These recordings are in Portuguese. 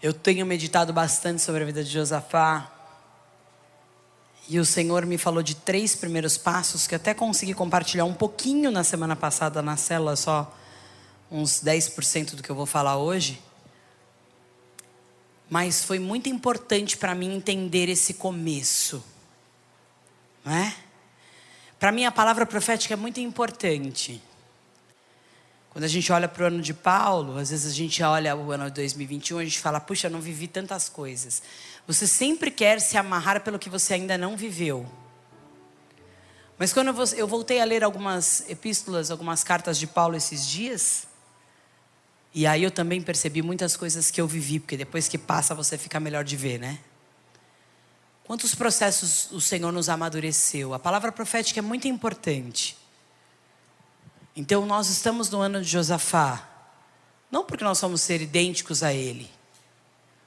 Eu tenho meditado bastante sobre a vida de Josafá. E o Senhor me falou de três primeiros passos que até consegui compartilhar um pouquinho na semana passada na célula, só uns 10% do que eu vou falar hoje. Mas foi muito importante para mim entender esse começo. Não é? Para mim a palavra profética é muito importante. Quando a gente olha para o ano de Paulo, às vezes a gente olha o ano de 2021, a gente fala, puxa, não vivi tantas coisas. Você sempre quer se amarrar pelo que você ainda não viveu. Mas quando eu voltei a ler algumas epístolas, algumas cartas de Paulo esses dias, e aí eu também percebi muitas coisas que eu vivi, porque depois que passa você fica melhor de ver, né? Quantos processos o Senhor nos amadureceu? A palavra profética é muito importante. Então nós estamos no ano de Josafá, não porque nós vamos ser idênticos a ele,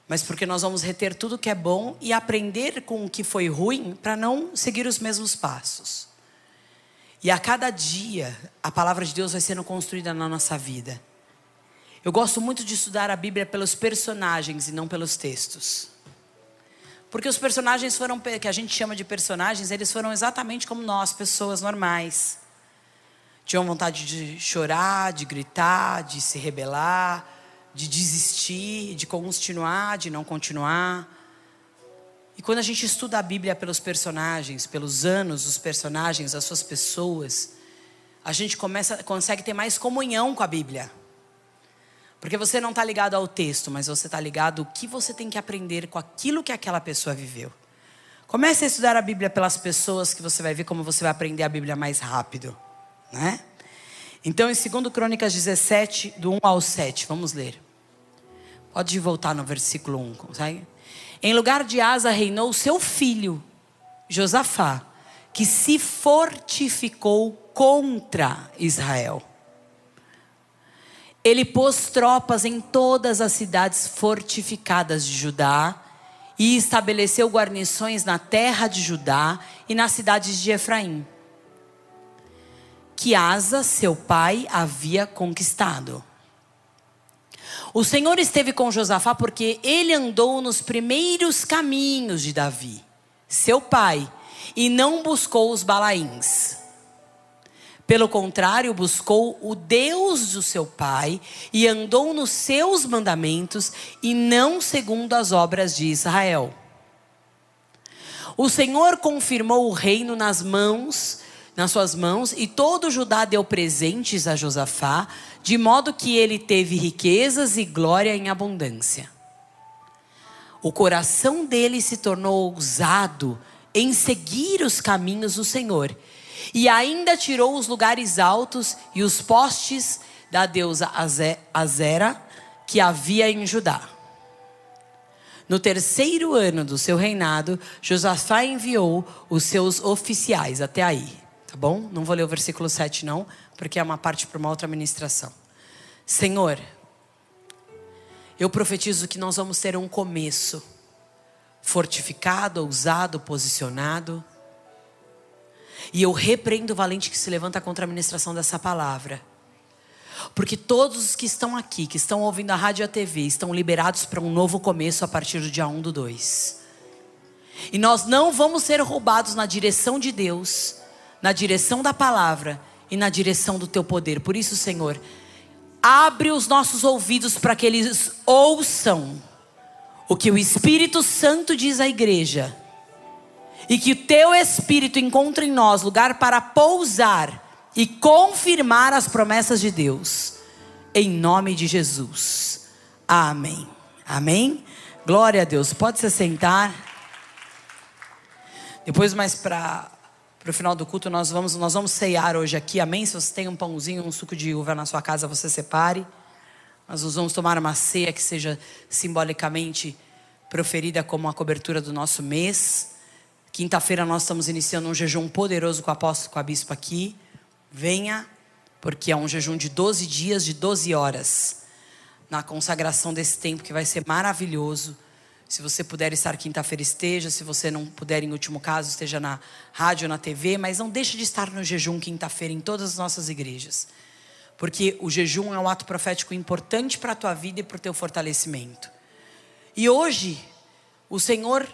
mas porque nós vamos reter tudo que é bom e aprender com o que foi ruim para não seguir os mesmos passos. E a cada dia a palavra de Deus vai sendo construída na nossa vida. Eu gosto muito de estudar a Bíblia pelos personagens e não pelos textos. Porque os personagens foram, que a gente chama de personagens, eles foram exatamente como nós, pessoas normais tinham vontade de chorar, de gritar, de se rebelar, de desistir, de continuar, de não continuar. E quando a gente estuda a Bíblia pelos personagens, pelos anos dos personagens, as suas pessoas, a gente começa, consegue ter mais comunhão com a Bíblia. Porque você não está ligado ao texto, mas você está ligado ao que você tem que aprender com aquilo que aquela pessoa viveu. Comece a estudar a Bíblia pelas pessoas que você vai ver como você vai aprender a Bíblia mais rápido né? Então, em 2 Crônicas 17, do 1 ao 7, vamos ler. Pode voltar no versículo 1, consegue? Em lugar de Asa reinou seu filho, Josafá, que se fortificou contra Israel. Ele pôs tropas em todas as cidades fortificadas de Judá e estabeleceu guarnições na terra de Judá e nas cidades de Efraim que Asa, seu pai, havia conquistado. O Senhor esteve com Josafá porque ele andou nos primeiros caminhos de Davi, seu pai, e não buscou os balaíns. Pelo contrário, buscou o Deus do seu pai e andou nos seus mandamentos e não segundo as obras de Israel. O Senhor confirmou o reino nas mãos nas suas mãos, e todo Judá deu presentes a Josafá, de modo que ele teve riquezas e glória em abundância. O coração dele se tornou ousado em seguir os caminhos do Senhor, e ainda tirou os lugares altos e os postes da deusa Azera que havia em Judá. No terceiro ano do seu reinado, Josafá enviou os seus oficiais até aí. Tá bom? Não vou ler o versículo 7 não, porque é uma parte para uma outra ministração. Senhor, eu profetizo que nós vamos ter um começo fortificado, ousado, posicionado. E eu repreendo o valente que se levanta contra a ministração dessa palavra. Porque todos os que estão aqui, que estão ouvindo a rádio e a TV, estão liberados para um novo começo a partir do dia 1 do 2. E nós não vamos ser roubados na direção de Deus na direção da palavra e na direção do teu poder. Por isso, Senhor, abre os nossos ouvidos para que eles ouçam o que o Espírito Santo diz à igreja. E que o teu Espírito encontre em nós lugar para pousar e confirmar as promessas de Deus. Em nome de Jesus. Amém. Amém. Glória a Deus. Pode se sentar. Depois mais para para o final do culto, nós vamos, nós vamos ceiar hoje aqui, amém? Se você tem um pãozinho, um suco de uva na sua casa, você separe. Nós vamos tomar uma ceia que seja simbolicamente proferida como a cobertura do nosso mês. Quinta-feira nós estamos iniciando um jejum poderoso com o apóstolo, com a bispa aqui. Venha, porque é um jejum de 12 dias, de 12 horas. Na consagração desse tempo que vai ser maravilhoso se você puder estar quinta-feira, esteja. Se você não puder, em último caso, esteja na rádio na TV. Mas não deixe de estar no jejum quinta-feira em todas as nossas igrejas. Porque o jejum é um ato profético importante para a tua vida e para o teu fortalecimento. E hoje, o Senhor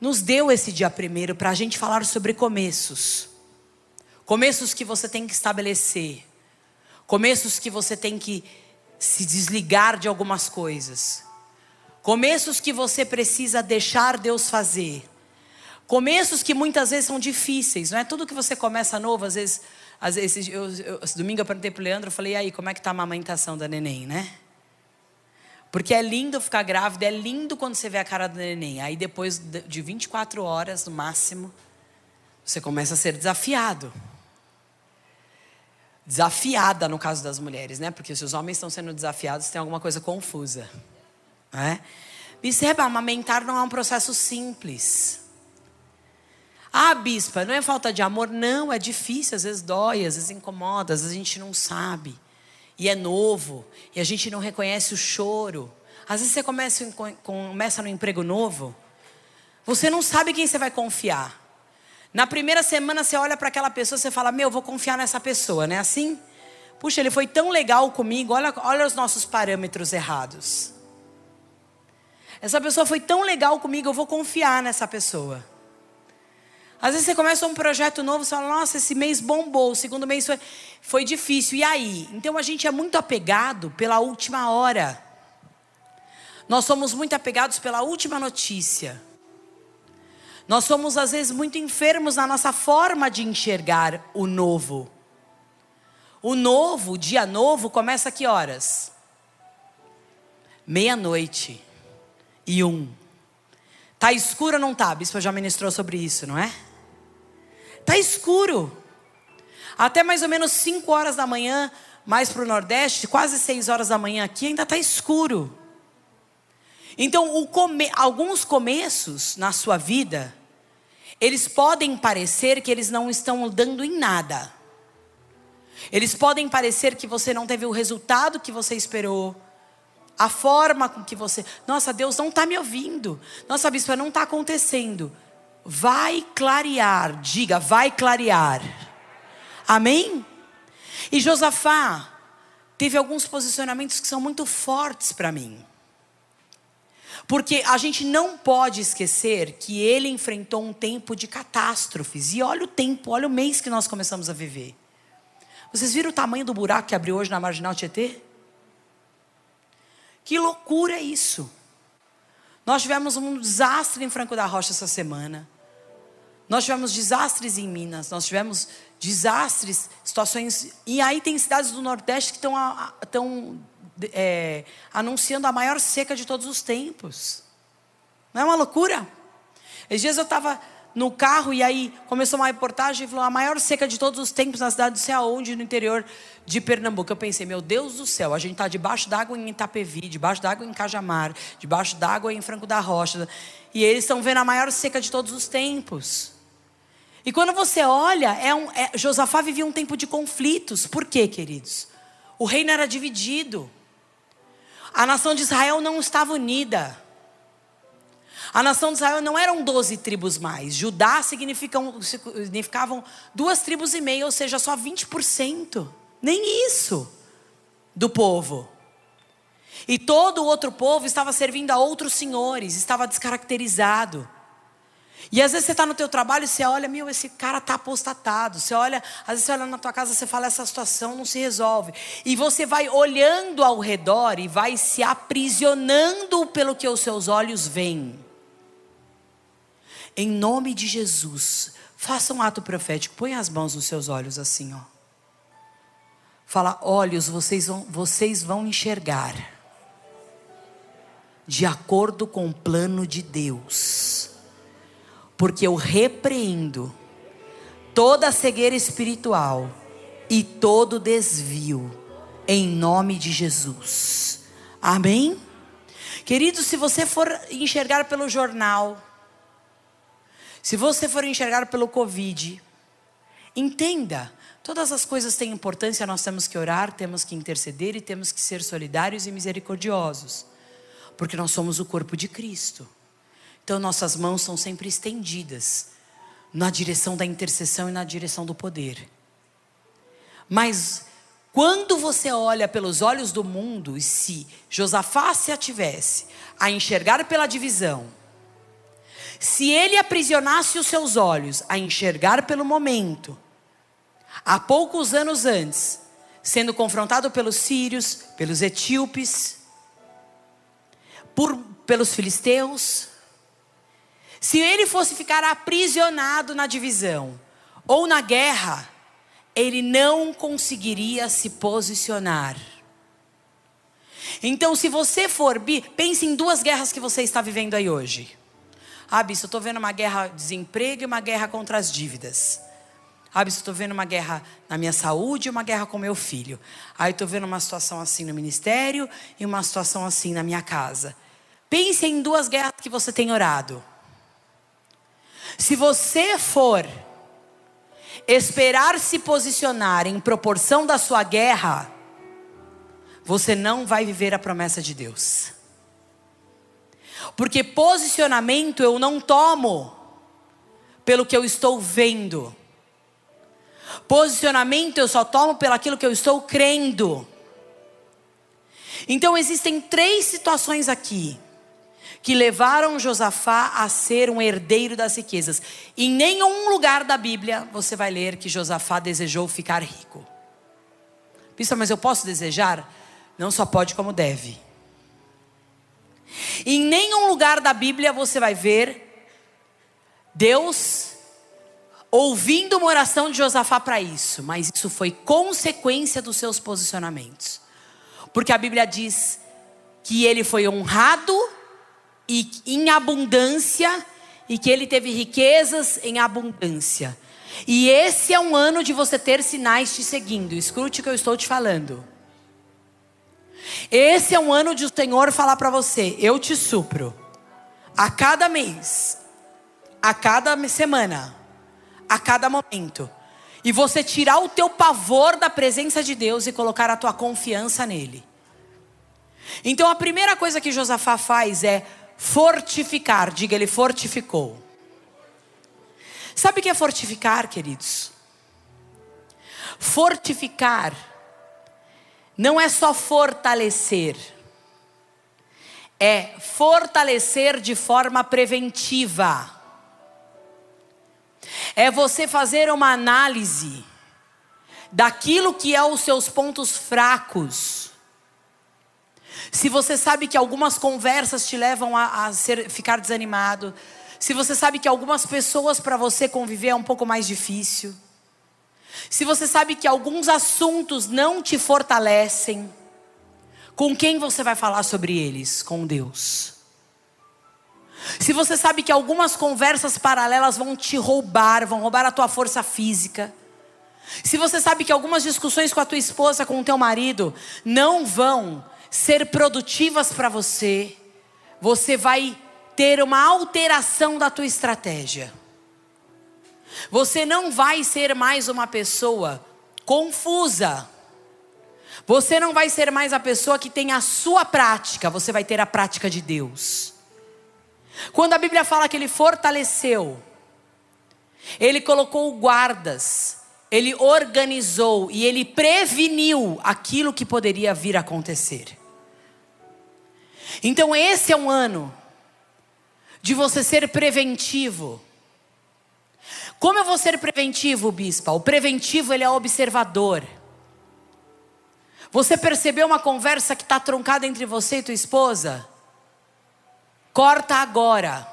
nos deu esse dia primeiro para a gente falar sobre começos. Começos que você tem que estabelecer. Começos que você tem que se desligar de algumas coisas. Começos que você precisa deixar Deus fazer. Começos que muitas vezes são difíceis, não é tudo que você começa novo, às vezes, às vezes eu, eu, esse domingo eu perguntei para o Leandro, eu falei, e aí, como é que está a amamentação da neném, né? Porque é lindo ficar grávida, é lindo quando você vê a cara do neném. Aí depois de 24 horas, no máximo, você começa a ser desafiado. Desafiada no caso das mulheres, né? Porque se os homens estão sendo desafiados, tem alguma coisa confusa. Né? Perceba, amamentar não é um processo simples. Ah, bispa, não é falta de amor? Não, é difícil, às vezes dói, às vezes incomoda, às vezes a gente não sabe. E é novo, e a gente não reconhece o choro. Às vezes você começa, começa no emprego novo, você não sabe quem você vai confiar. Na primeira semana você olha para aquela pessoa, você fala: Meu, vou confiar nessa pessoa, não é assim? Puxa, ele foi tão legal comigo, olha, olha os nossos parâmetros errados. Essa pessoa foi tão legal comigo, eu vou confiar nessa pessoa. Às vezes você começa um projeto novo, você fala, nossa, esse mês bombou, o segundo mês foi, foi difícil. E aí? Então a gente é muito apegado pela última hora. Nós somos muito apegados pela última notícia. Nós somos, às vezes, muito enfermos na nossa forma de enxergar o novo. O novo, o dia novo, começa a que horas? Meia-noite e um. Tá escuro ou não tá? A bispa já ministrou sobre isso, não é? Tá escuro. Até mais ou menos 5 horas da manhã, mais para o Nordeste, quase 6 horas da manhã aqui, ainda está escuro. Então, come... alguns começos na sua vida, eles podem parecer que eles não estão dando em nada. Eles podem parecer que você não teve o resultado que você esperou. A forma com que você. Nossa, Deus não está me ouvindo. Nossa, bispa, não está acontecendo. Vai clarear. Diga, vai clarear. Amém? E Josafá teve alguns posicionamentos que são muito fortes para mim. Porque a gente não pode esquecer que ele enfrentou um tempo de catástrofes. E olha o tempo, olha o mês que nós começamos a viver. Vocês viram o tamanho do buraco que abriu hoje na Marginal Tietê? Que loucura é isso? Nós tivemos um desastre em Franco da Rocha essa semana. Nós tivemos desastres em Minas, nós tivemos desastres, situações. E aí tem cidades do Nordeste que estão, é, anunciando a maior seca de todos os tempos. Não é uma loucura? Esses dias eu estava no carro e aí começou uma reportagem e falou a maior seca de todos os tempos na cidade, não sei aonde, no interior de Pernambuco. Eu pensei, meu Deus do céu, a gente está debaixo d'água em Itapevi, debaixo d'água em Cajamar, debaixo d'água em Franco da Rocha. E eles estão vendo a maior seca de todos os tempos. E quando você olha, é um, é, Josafá vivia um tempo de conflitos. Por quê, queridos? O reino era dividido. A nação de Israel não estava unida. A nação de Israel não eram 12 tribos mais. Judá significavam duas tribos e meia, ou seja, só 20%. Nem isso do povo. E todo o outro povo estava servindo a outros senhores, estava descaracterizado. E às vezes você está no teu trabalho e você olha, meu, esse cara está apostatado. Você olha, às vezes você olha na tua casa você fala, essa situação não se resolve. E você vai olhando ao redor e vai se aprisionando pelo que os seus olhos veem. Em nome de Jesus, faça um ato profético. Põe as mãos nos seus olhos assim, ó. Fala, olhos, vocês vão, vocês vão enxergar de acordo com o plano de Deus porque eu repreendo toda cegueira espiritual e todo desvio, em nome de Jesus. Amém? Querido, se você for enxergar pelo jornal, se você for enxergar pelo Covid, entenda, todas as coisas têm importância, nós temos que orar, temos que interceder e temos que ser solidários e misericordiosos, porque nós somos o corpo de Cristo. Então nossas mãos são sempre estendidas na direção da intercessão e na direção do poder. Mas Quando você olha pelos olhos do mundo, e se Josafá se ativesse a enxergar pela divisão, se ele aprisionasse os seus olhos a enxergar pelo momento, há poucos anos antes, sendo confrontado pelos sírios, pelos etíopes, por, pelos filisteus, se ele fosse ficar aprisionado na divisão ou na guerra, ele não conseguiria se posicionar. Então, se você for, pense em duas guerras que você está vivendo aí hoje. Ah, eu estou vendo uma guerra de desemprego e uma guerra contra as dívidas. Ah, Bispo, estou vendo uma guerra na minha saúde e uma guerra com meu filho. Aí ah, estou vendo uma situação assim no ministério e uma situação assim na minha casa. Pense em duas guerras que você tem orado. Se você for esperar se posicionar em proporção da sua guerra, você não vai viver a promessa de Deus. Porque posicionamento eu não tomo pelo que eu estou vendo. Posicionamento eu só tomo pelo aquilo que eu estou crendo. Então existem três situações aqui que levaram Josafá a ser um herdeiro das riquezas. Em nenhum lugar da Bíblia você vai ler que Josafá desejou ficar rico. Pensa, mas eu posso desejar? Não só pode, como deve. Em nenhum lugar da Bíblia você vai ver Deus ouvindo uma oração de Josafá para isso, mas isso foi consequência dos seus posicionamentos. Porque a Bíblia diz que ele foi honrado e em abundância e que ele teve riquezas em abundância. E esse é um ano de você ter sinais te seguindo. Escute o que eu estou te falando. Esse é um ano de o Senhor falar para você: eu te supro. A cada mês, a cada semana, a cada momento. E você tirar o teu pavor da presença de Deus e colocar a tua confiança nele. Então a primeira coisa que Josafá faz é fortificar. Diga, ele fortificou. Sabe o que é fortificar, queridos? Fortificar não é só fortalecer, é fortalecer de forma preventiva. É você fazer uma análise daquilo que é os seus pontos fracos. Se você sabe que algumas conversas te levam a, a ser, ficar desanimado, se você sabe que algumas pessoas para você conviver é um pouco mais difícil, se você sabe que alguns assuntos não te fortalecem, com quem você vai falar sobre eles? Com Deus. Se você sabe que algumas conversas paralelas vão te roubar, vão roubar a tua força física. Se você sabe que algumas discussões com a tua esposa, com o teu marido, não vão ser produtivas para você, você vai ter uma alteração da tua estratégia. Você não vai ser mais uma pessoa confusa. Você não vai ser mais a pessoa que tem a sua prática, você vai ter a prática de Deus. Quando a Bíblia fala que ele fortaleceu, ele colocou guardas, ele organizou e ele preveniu aquilo que poderia vir a acontecer. Então, esse é um ano de você ser preventivo como eu vou ser preventivo, bispa? O preventivo ele é observador. Você percebeu uma conversa que está truncada entre você e tua esposa? Corta agora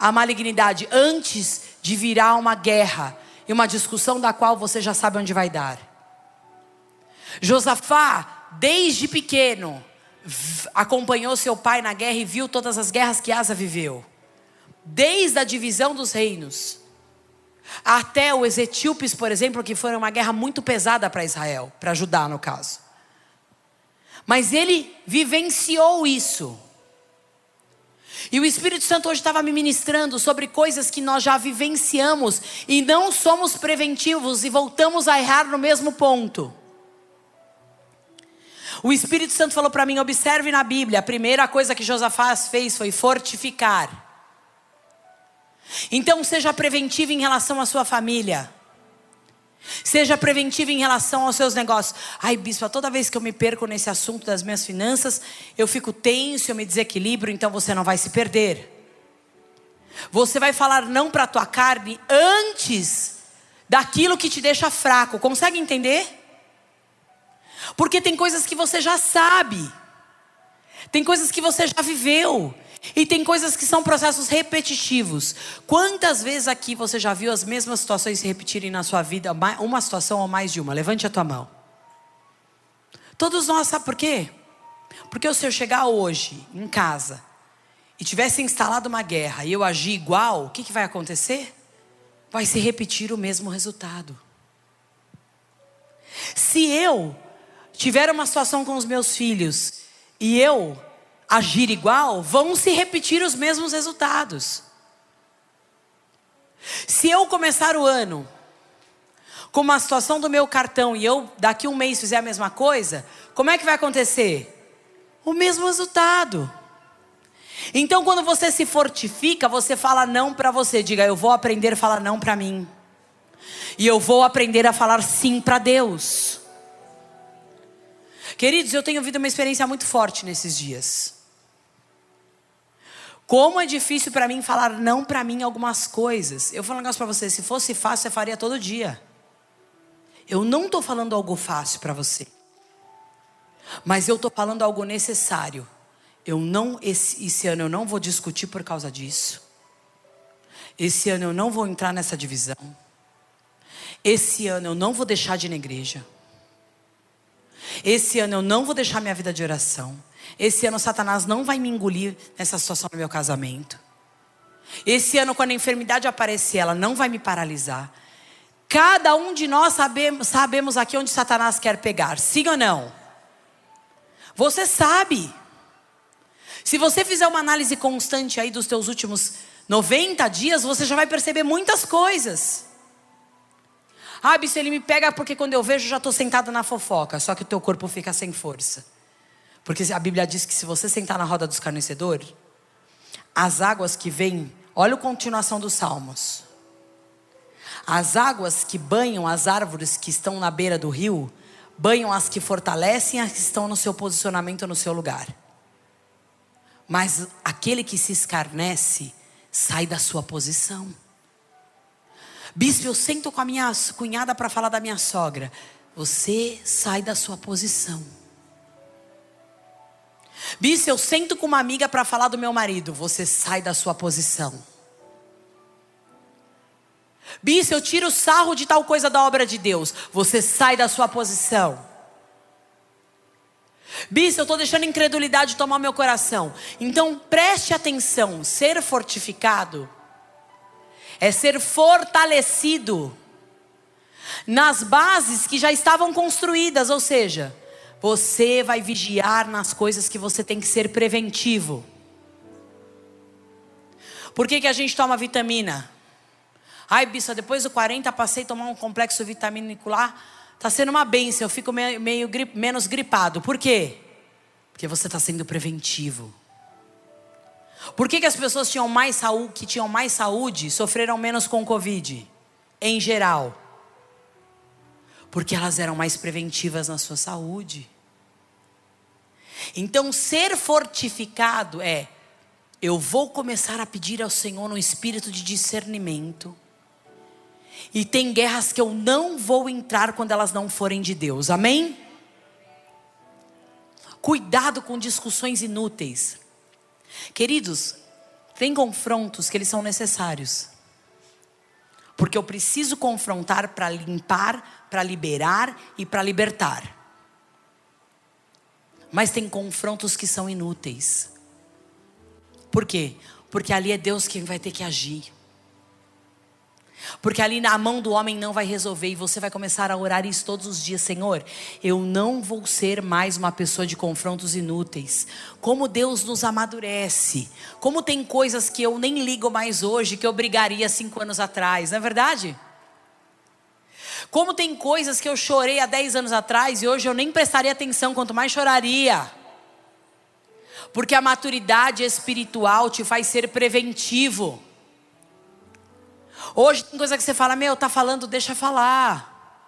a malignidade antes de virar uma guerra e uma discussão da qual você já sabe onde vai dar. Josafá, desde pequeno, acompanhou seu pai na guerra e viu todas as guerras que Asa viveu. Desde a divisão dos reinos até os etíopes, por exemplo, que foi uma guerra muito pesada para Israel, para Judá no caso. Mas ele vivenciou isso. E o Espírito Santo hoje estava me ministrando sobre coisas que nós já vivenciamos e não somos preventivos e voltamos a errar no mesmo ponto. O Espírito Santo falou para mim: observe na Bíblia, a primeira coisa que Josafás fez foi fortificar. Então seja preventivo em relação à sua família. Seja preventivo em relação aos seus negócios. Ai, bispo, toda vez que eu me perco nesse assunto das minhas finanças, eu fico tenso, eu me desequilibro, então você não vai se perder. Você vai falar não para a tua carne antes daquilo que te deixa fraco. Consegue entender? Porque tem coisas que você já sabe. Tem coisas que você já viveu. E tem coisas que são processos repetitivos. Quantas vezes aqui você já viu as mesmas situações se repetirem na sua vida, uma situação ou mais de uma? Levante a tua mão. Todos nós, sabe por quê? Porque se eu chegar hoje em casa e tivesse instalado uma guerra e eu agir igual, o que, que vai acontecer? Vai se repetir o mesmo resultado. Se eu tiver uma situação com os meus filhos e eu agir igual, vão se repetir os mesmos resultados. Se eu começar o ano com uma situação do meu cartão e eu daqui um mês fizer a mesma coisa, como é que vai acontecer? O mesmo resultado. Então, quando você se fortifica, você fala não para você. Diga, eu vou aprender a falar não para mim. E eu vou aprender a falar sim para Deus. Queridos, eu tenho vivido uma experiência muito forte nesses dias. Como é difícil para mim falar não para mim algumas coisas. Eu falo um negócio para você, se fosse fácil, eu faria todo dia. Eu não estou falando algo fácil para você. Mas eu estou falando algo necessário. Eu não esse, esse ano eu não vou discutir por causa disso. Esse ano eu não vou entrar nessa divisão. Esse ano eu não vou deixar de ir na igreja. Esse ano eu não vou deixar minha vida de oração. Esse ano Satanás não vai me engolir nessa situação no meu casamento. Esse ano, quando a enfermidade aparecer, ela não vai me paralisar. Cada um de nós sabemos, sabemos aqui onde Satanás quer pegar, sim ou não? Você sabe. Se você fizer uma análise constante aí dos teus últimos 90 dias, você já vai perceber muitas coisas. Ah, se ele me pega porque quando eu vejo já estou sentada na fofoca, só que o teu corpo fica sem força. Porque a Bíblia diz que se você sentar na roda dos carnecedores, as águas que vêm, olha a continuação dos Salmos. As águas que banham as árvores que estão na beira do rio, banham as que fortalecem as que estão no seu posicionamento, no seu lugar. Mas aquele que se escarnece, sai da sua posição. Bispo, eu sento com a minha cunhada para falar da minha sogra. Você sai da sua posição. Bis, eu sento com uma amiga para falar do meu marido. Você sai da sua posição. Bis, eu tiro sarro de tal coisa da obra de Deus. Você sai da sua posição. Bis, eu estou deixando a incredulidade tomar meu coração. Então preste atenção: ser fortificado é ser fortalecido nas bases que já estavam construídas, ou seja, você vai vigiar nas coisas que você tem que ser preventivo. Por que, que a gente toma vitamina? Ai, Bissa, depois do 40 passei a tomar um complexo vitamínico lá. Está sendo uma benção, eu fico meio, meio grip, menos gripado. Por quê? Porque você está sendo preventivo. Por que, que as pessoas tinham mais saúde, que tinham mais saúde sofreram menos com Covid? Em geral. Porque elas eram mais preventivas na sua saúde. Então, ser fortificado é: eu vou começar a pedir ao Senhor um espírito de discernimento. E tem guerras que eu não vou entrar quando elas não forem de Deus, amém? Cuidado com discussões inúteis. Queridos, tem confrontos que eles são necessários. Porque eu preciso confrontar para limpar, para liberar e para libertar. Mas tem confrontos que são inúteis. Por quê? Porque ali é Deus quem vai ter que agir. Porque ali na mão do homem não vai resolver e você vai começar a orar isso todos os dias, Senhor. Eu não vou ser mais uma pessoa de confrontos inúteis. Como Deus nos amadurece. Como tem coisas que eu nem ligo mais hoje que eu brigaria cinco anos atrás, não é verdade? Como tem coisas que eu chorei há 10 anos atrás e hoje eu nem prestaria atenção, quanto mais choraria. Porque a maturidade espiritual te faz ser preventivo. Hoje tem coisa que você fala, meu, tá falando, deixa falar.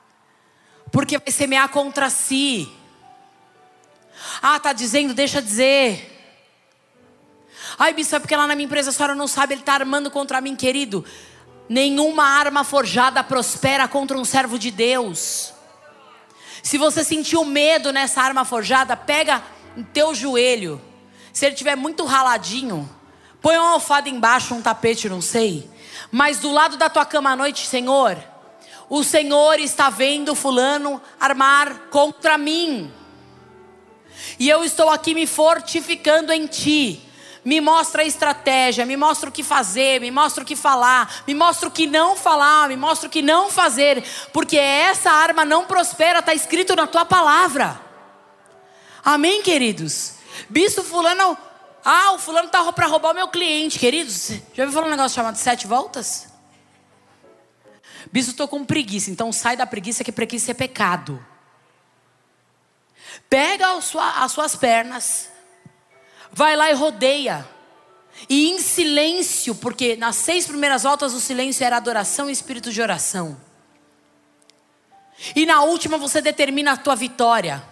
porque vai semear contra si. Ah, tá dizendo, deixa dizer. Ai, bispo, é porque lá na minha empresa a senhora não sabe, ele está armando contra mim, querido. Nenhuma arma forjada prospera contra um servo de Deus. Se você sentiu medo nessa arma forjada, pega em teu joelho. Se ele tiver muito raladinho, põe uma alfada embaixo, um tapete, não sei. Mas do lado da tua cama à noite, Senhor, o Senhor está vendo fulano armar contra mim. E eu estou aqui me fortificando em ti. Me mostra a estratégia, me mostra o que fazer, me mostra o que falar, me mostra o que não falar, me mostra o que não fazer, porque essa arma não prospera, está escrito na tua palavra. Amém, queridos? Bispo fulano, ah, o fulano está para roubar o meu cliente, queridos. Já ouviu falar um negócio chamado sete voltas? Bispo, estou com preguiça, então sai da preguiça, que preguiça é pecado. Pega as suas pernas, vai lá e rodeia. E em silêncio, porque nas seis primeiras voltas o silêncio era adoração e espírito de oração. E na última você determina a tua vitória.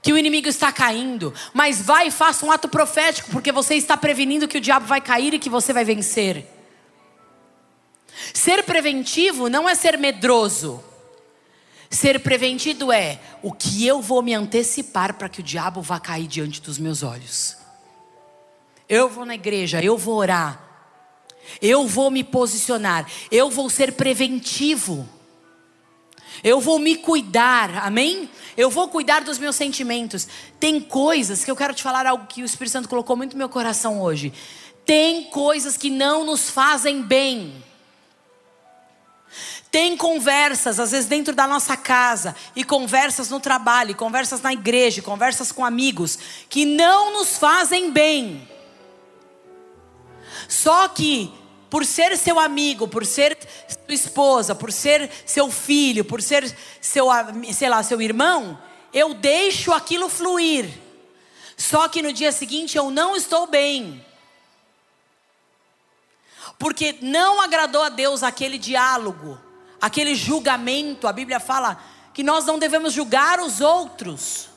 Que o inimigo está caindo. Mas vai e faça um ato profético, porque você está prevenindo que o diabo vai cair e que você vai vencer. Ser preventivo não é ser medroso. Ser preventivo é o que eu vou me antecipar para que o diabo vá cair diante dos meus olhos. Eu vou na igreja, eu vou orar, eu vou me posicionar, eu vou ser preventivo, eu vou me cuidar, amém? Eu vou cuidar dos meus sentimentos. Tem coisas que eu quero te falar algo que o Espírito Santo colocou muito no meu coração hoje. Tem coisas que não nos fazem bem. Tem conversas, às vezes dentro da nossa casa, e conversas no trabalho, e conversas na igreja, e conversas com amigos, que não nos fazem bem. Só que, por ser seu amigo, por ser sua esposa, por ser seu filho, por ser seu, sei lá, seu irmão, eu deixo aquilo fluir. Só que no dia seguinte eu não estou bem. Porque não agradou a Deus aquele diálogo aquele julgamento. A Bíblia fala que nós não devemos julgar os outros.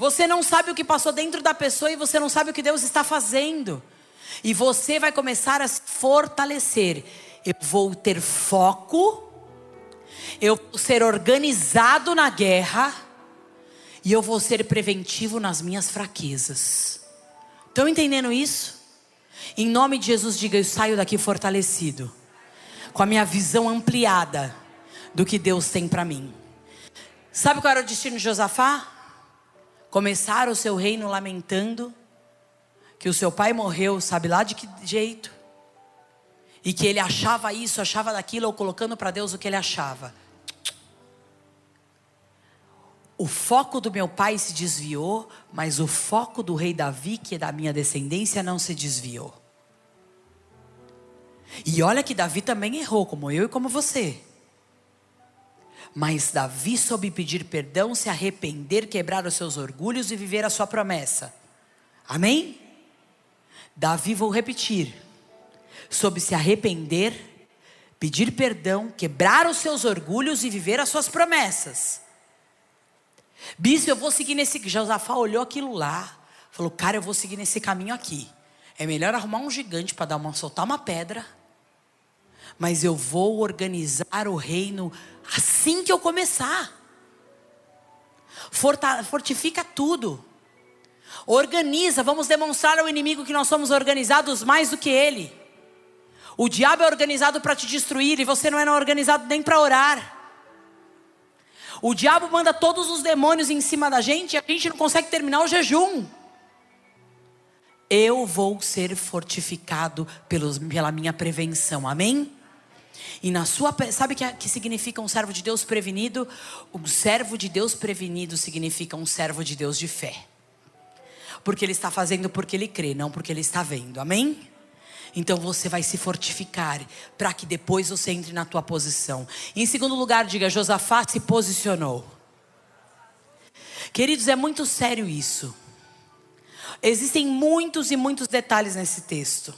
Você não sabe o que passou dentro da pessoa e você não sabe o que Deus está fazendo. E você vai começar a se fortalecer. Eu vou ter foco, eu vou ser organizado na guerra e eu vou ser preventivo nas minhas fraquezas. Estão entendendo isso? Em nome de Jesus, diga: Eu saio daqui fortalecido com a minha visão ampliada do que Deus tem para mim. Sabe qual era o destino de Josafá? Começar o seu reino lamentando que o seu pai morreu, sabe lá de que jeito? E que ele achava isso, achava daquilo, ou colocando para Deus o que ele achava. O foco do meu pai se desviou, mas o foco do rei Davi, que é da minha descendência, não se desviou. E olha que Davi também errou, como eu e como você. Mas Davi soube pedir perdão, se arrepender, quebrar os seus orgulhos e viver a sua promessa. Amém? Davi, vou repetir, soube se arrepender, pedir perdão, quebrar os seus orgulhos e viver as suas promessas. Bispo, eu vou seguir nesse. Josafá olhou aquilo lá, falou: Cara, eu vou seguir nesse caminho aqui. É melhor arrumar um gigante para dar uma soltar uma pedra mas eu vou organizar o reino assim que eu começar. fortifica tudo. Organiza, vamos demonstrar ao inimigo que nós somos organizados mais do que ele. O diabo é organizado para te destruir e você não é organizado nem para orar. O diabo manda todos os demônios em cima da gente e a gente não consegue terminar o jejum. Eu vou ser fortificado pelos, pela minha prevenção, amém? E na sua. Sabe o que, que significa um servo de Deus prevenido? Um servo de Deus prevenido significa um servo de Deus de fé. Porque ele está fazendo porque ele crê, não porque ele está vendo. Amém? Então você vai se fortificar para que depois você entre na tua posição. Em segundo lugar, diga: Josafá se posicionou. Queridos, é muito sério isso. Existem muitos e muitos detalhes nesse texto.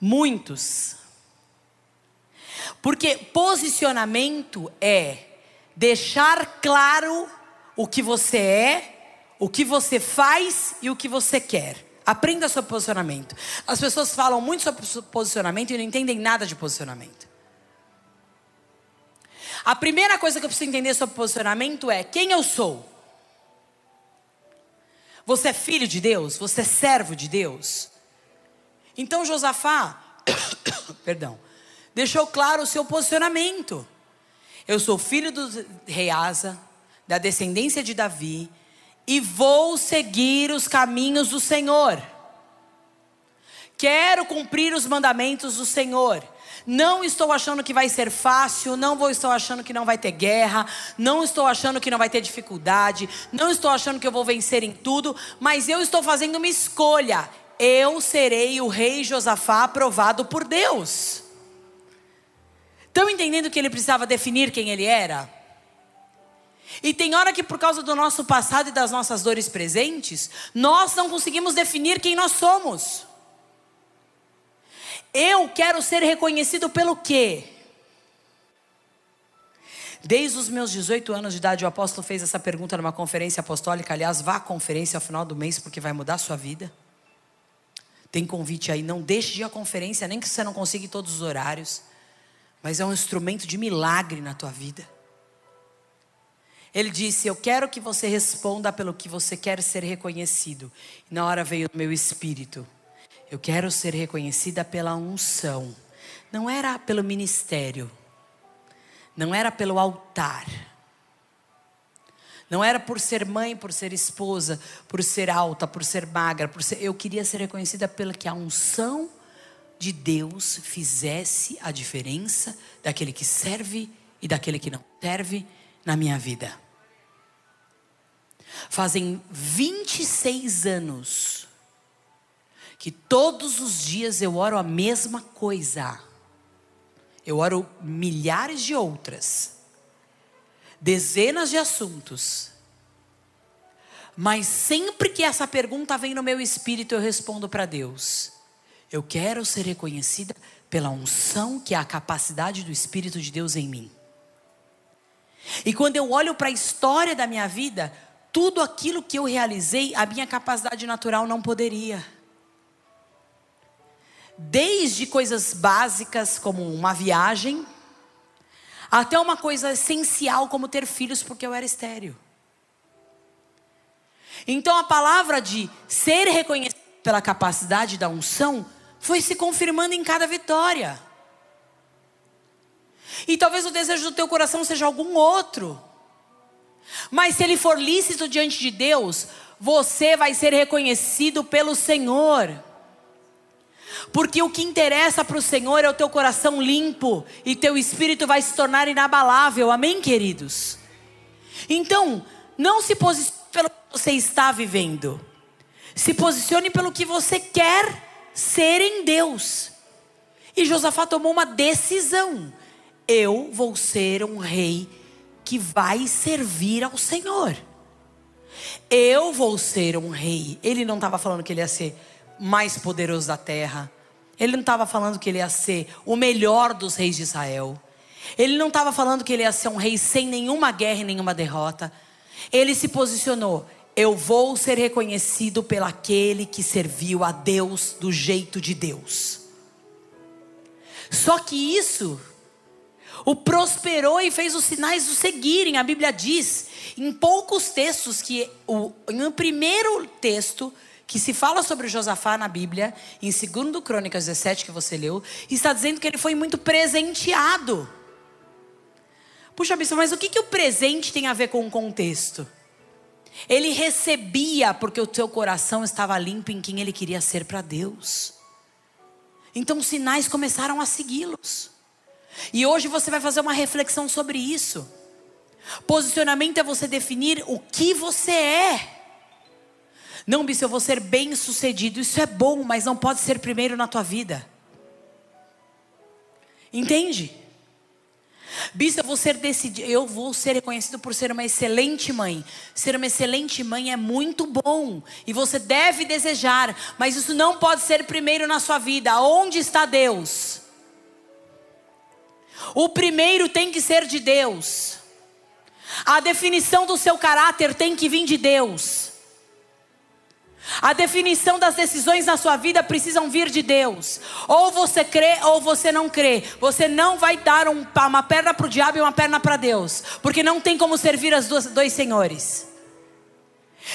Muitos. Porque posicionamento é deixar claro o que você é, o que você faz e o que você quer. Aprenda sobre posicionamento. As pessoas falam muito sobre posicionamento e não entendem nada de posicionamento. A primeira coisa que eu preciso entender sobre posicionamento é quem eu sou. Você é filho de Deus? Você é servo de Deus? Então Josafá, perdão, deixou claro o seu posicionamento. Eu sou filho do rei Asa, da descendência de Davi, e vou seguir os caminhos do Senhor. Quero cumprir os mandamentos do Senhor. Não estou achando que vai ser fácil, não vou estou achando que não vai ter guerra, não estou achando que não vai ter dificuldade, não estou achando que eu vou vencer em tudo, mas eu estou fazendo uma escolha. Eu serei o rei Josafá aprovado por Deus. Estão entendendo que ele precisava definir quem ele era? E tem hora que, por causa do nosso passado e das nossas dores presentes, nós não conseguimos definir quem nós somos. Eu quero ser reconhecido pelo quê? Desde os meus 18 anos de idade, o apóstolo fez essa pergunta numa conferência apostólica. Aliás, vá à conferência ao final do mês, porque vai mudar a sua vida. Tem convite aí, não deixe de ir à conferência, nem que você não consiga todos os horários. Mas é um instrumento de milagre na tua vida. Ele disse: Eu quero que você responda pelo que você quer ser reconhecido. E na hora veio o meu espírito. Eu quero ser reconhecida pela unção. Não era pelo ministério. Não era pelo altar. Não era por ser mãe, por ser esposa, por ser alta, por ser magra, por ser... eu queria ser reconhecida pela que a unção de Deus fizesse a diferença daquele que serve e daquele que não serve na minha vida. Fazem 26 anos que todos os dias eu oro a mesma coisa. Eu oro milhares de outras, dezenas de assuntos. Mas sempre que essa pergunta vem no meu espírito, eu respondo para Deus: Eu quero ser reconhecida pela unção que é a capacidade do Espírito de Deus em mim. E quando eu olho para a história da minha vida, tudo aquilo que eu realizei, a minha capacidade natural não poderia desde coisas básicas como uma viagem, até uma coisa essencial como ter filhos porque eu era estéreo. Então a palavra de ser reconhecido pela capacidade da unção foi se confirmando em cada vitória. E talvez o desejo do teu coração seja algum outro. Mas se ele for lícito diante de Deus, você vai ser reconhecido pelo Senhor. Porque o que interessa para o Senhor é o teu coração limpo e teu espírito vai se tornar inabalável. Amém, queridos? Então, não se posicione pelo que você está vivendo. Se posicione pelo que você quer ser em Deus. E Josafá tomou uma decisão. Eu vou ser um rei que vai servir ao Senhor. Eu vou ser um rei. Ele não estava falando que ele ia ser mais poderoso da terra. Ele não estava falando que ele ia ser o melhor dos reis de Israel. Ele não estava falando que ele ia ser um rei sem nenhuma guerra e nenhuma derrota. Ele se posicionou: eu vou ser reconhecido pelaquele que serviu a Deus do jeito de Deus. Só que isso o prosperou e fez os sinais o seguirem. A Bíblia diz em poucos textos que o, em um primeiro texto que se fala sobre Josafá na Bíblia, em 2 Crônicas 17 que você leu, está dizendo que ele foi muito presenteado. Puxa, bispo, mas o que, que o presente tem a ver com o contexto? Ele recebia porque o teu coração estava limpo em quem ele queria ser para Deus. Então os sinais começaram a segui-los. E hoje você vai fazer uma reflexão sobre isso. Posicionamento é você definir o que você é. Não, Bispo, eu vou ser bem sucedido. Isso é bom, mas não pode ser primeiro na tua vida. Entende? Bispo, eu vou ser decidido, eu vou ser reconhecido por ser uma excelente mãe. Ser uma excelente mãe é muito bom e você deve desejar, mas isso não pode ser primeiro na sua vida. Onde está Deus? O primeiro tem que ser de Deus. A definição do seu caráter tem que vir de Deus. A definição das decisões na sua vida precisam vir de Deus. Ou você crê ou você não crê. Você não vai dar um, uma perna para o diabo e uma perna para Deus. Porque não tem como servir as duas, dois senhores.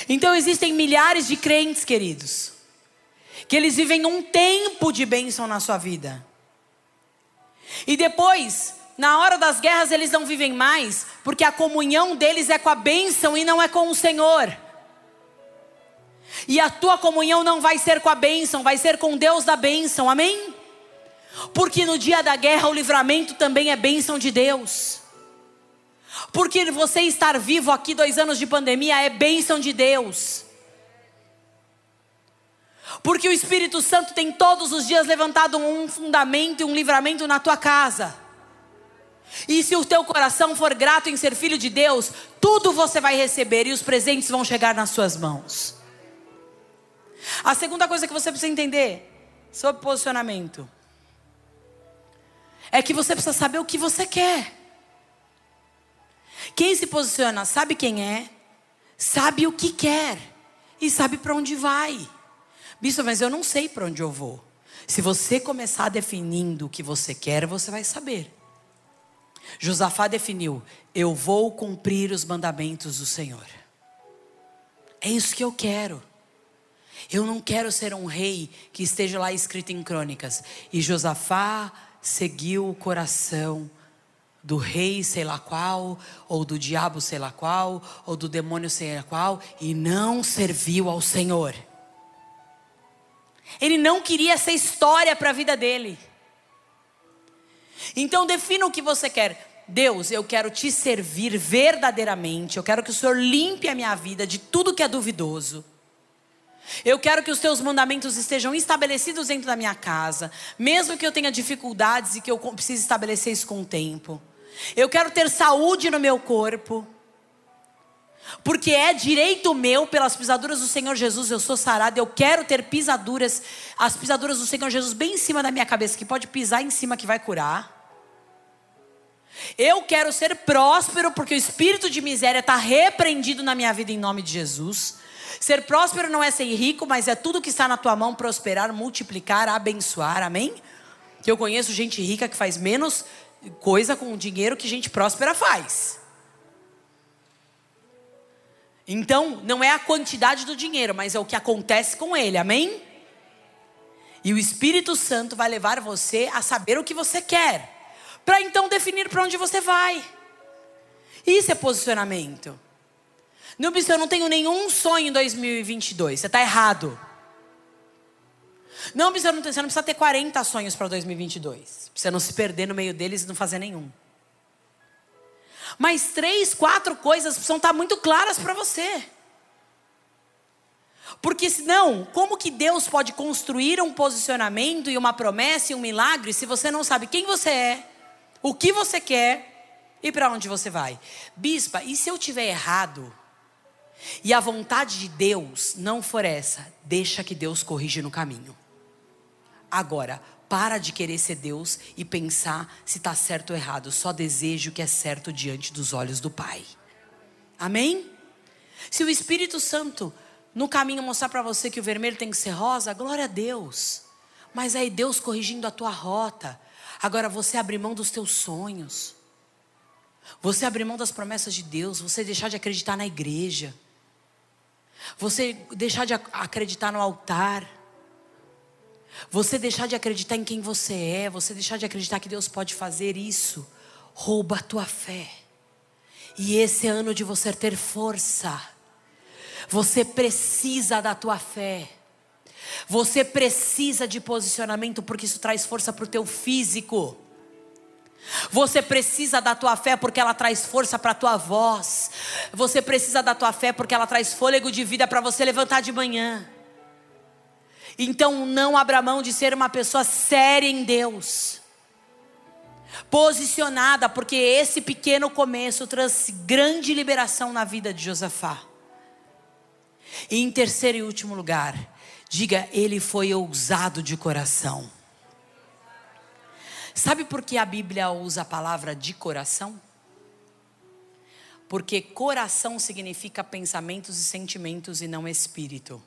Então existem milhares de crentes, queridos, que eles vivem um tempo de bênção na sua vida. E depois, na hora das guerras, eles não vivem mais, porque a comunhão deles é com a bênção e não é com o Senhor. E a tua comunhão não vai ser com a bênção, vai ser com Deus da bênção, amém? Porque no dia da guerra o livramento também é bênção de Deus. Porque você estar vivo aqui dois anos de pandemia é bênção de Deus. Porque o Espírito Santo tem todos os dias levantado um fundamento e um livramento na tua casa. E se o teu coração for grato em ser filho de Deus, tudo você vai receber e os presentes vão chegar nas suas mãos. A segunda coisa que você precisa entender sobre posicionamento é que você precisa saber o que você quer. Quem se posiciona sabe quem é, sabe o que quer e sabe para onde vai. Bispo, mas eu não sei para onde eu vou. Se você começar definindo o que você quer, você vai saber. Josafá definiu: Eu vou cumprir os mandamentos do Senhor. É isso que eu quero. Eu não quero ser um rei que esteja lá escrito em crônicas. E Josafá seguiu o coração do rei sei lá qual, ou do diabo sei lá qual, ou do demônio sei lá qual, e não serviu ao Senhor. Ele não queria essa história para a vida dele. Então defina o que você quer. Deus, eu quero te servir verdadeiramente. Eu quero que o Senhor limpe a minha vida de tudo que é duvidoso. Eu quero que os teus mandamentos estejam estabelecidos dentro da minha casa, mesmo que eu tenha dificuldades e que eu precise estabelecer isso com o tempo. Eu quero ter saúde no meu corpo. Porque é direito meu, pelas pisaduras do Senhor Jesus, eu sou sarada. Eu quero ter pisaduras, as pisaduras do Senhor Jesus bem em cima da minha cabeça, que pode pisar em cima que vai curar. Eu quero ser próspero, porque o espírito de miséria está repreendido na minha vida em nome de Jesus. Ser próspero não é ser rico, mas é tudo que está na tua mão prosperar, multiplicar, abençoar. Amém? Que eu conheço gente rica que faz menos coisa com o dinheiro que gente próspera faz. Então, não é a quantidade do dinheiro, mas é o que acontece com ele. Amém? E o Espírito Santo vai levar você a saber o que você quer, para então definir para onde você vai. Isso é posicionamento. Não, eu não tenho nenhum sonho em 2022. Você está errado. Não, você não, precisa ter 40 sonhos para 2022. Pra você não se perder no meio deles e não fazer nenhum. Mas três, quatro coisas precisam estar muito claras para você. Porque senão, como que Deus pode construir um posicionamento e uma promessa e um milagre se você não sabe quem você é, o que você quer e para onde você vai? Bispa, e se eu tiver errado? E a vontade de Deus não for essa, deixa que Deus corrija no caminho. Agora, para de querer ser Deus e pensar se está certo ou errado. Só desejo o que é certo diante dos olhos do Pai. Amém? Se o Espírito Santo no caminho mostrar para você que o vermelho tem que ser rosa, glória a Deus. Mas aí Deus corrigindo a tua rota. Agora você abrir mão dos teus sonhos. Você abrir mão das promessas de Deus, você deixar de acreditar na igreja. Você deixar de acreditar no altar. Você deixar de acreditar em quem você é. Você deixar de acreditar que Deus pode fazer isso. Rouba a tua fé. E esse é ano de você ter força. Você precisa da tua fé. Você precisa de posicionamento porque isso traz força para o teu físico. Você precisa da tua fé porque ela traz força para a tua voz. Você precisa da tua fé porque ela traz fôlego de vida para você levantar de manhã. Então não abra mão de ser uma pessoa séria em Deus. Posicionada, porque esse pequeno começo trouxe grande liberação na vida de Josafá. E em terceiro e último lugar, diga: ele foi ousado de coração. Sabe por que a Bíblia usa a palavra de coração? Porque coração significa pensamentos e sentimentos e não espírito.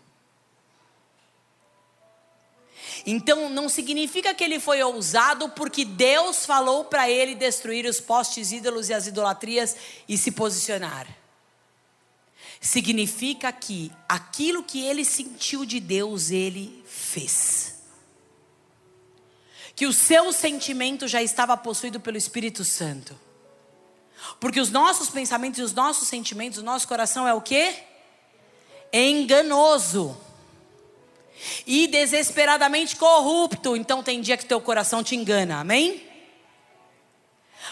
Então não significa que ele foi ousado porque Deus falou para ele destruir os postes ídolos e as idolatrias e se posicionar. Significa que aquilo que ele sentiu de Deus, ele fez. Que o seu sentimento já estava possuído pelo Espírito Santo. Porque os nossos pensamentos e os nossos sentimentos, o nosso coração é o que? É enganoso. E desesperadamente corrupto. Então tem dia que teu coração te engana, amém?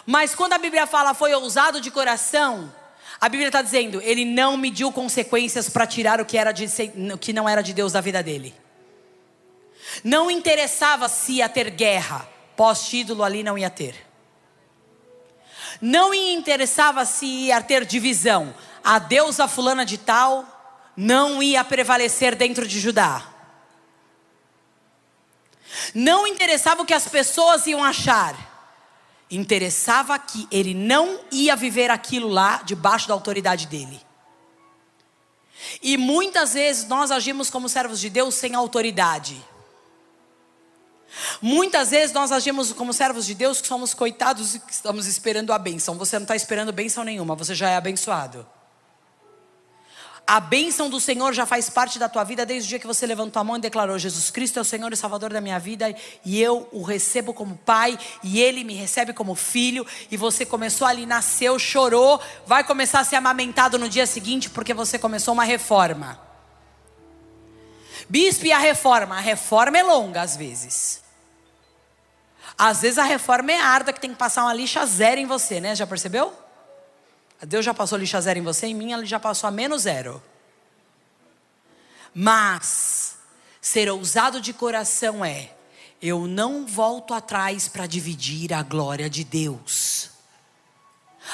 Mas quando a Bíblia fala foi ousado de coração, a Bíblia está dizendo, ele não mediu consequências para tirar o que, era de, o que não era de Deus da vida dele. Não interessava se ia ter guerra, pós-título ali não ia ter. Não interessava se ia ter divisão. A deusa fulana de tal não ia prevalecer dentro de Judá. Não interessava o que as pessoas iam achar. Interessava que ele não ia viver aquilo lá debaixo da autoridade dele. E muitas vezes nós agimos como servos de Deus sem autoridade. Muitas vezes nós agimos como servos de Deus que somos coitados e que estamos esperando a bênção. Você não está esperando bênção nenhuma, você já é abençoado. A bênção do Senhor já faz parte da tua vida desde o dia que você levantou a mão e declarou: Jesus Cristo é o Senhor e Salvador da minha vida, e eu o recebo como pai, e ele me recebe como filho. E você começou ali, nasceu, chorou, vai começar a ser amamentado no dia seguinte, porque você começou uma reforma. Bispo e a reforma. A reforma é longa às vezes. Às vezes a reforma é árdua que tem que passar uma lixa zero em você, né? Já percebeu? Deus já passou lixa zero em você, em mim ele já passou a menos zero. Mas ser ousado de coração é: eu não volto atrás para dividir a glória de Deus.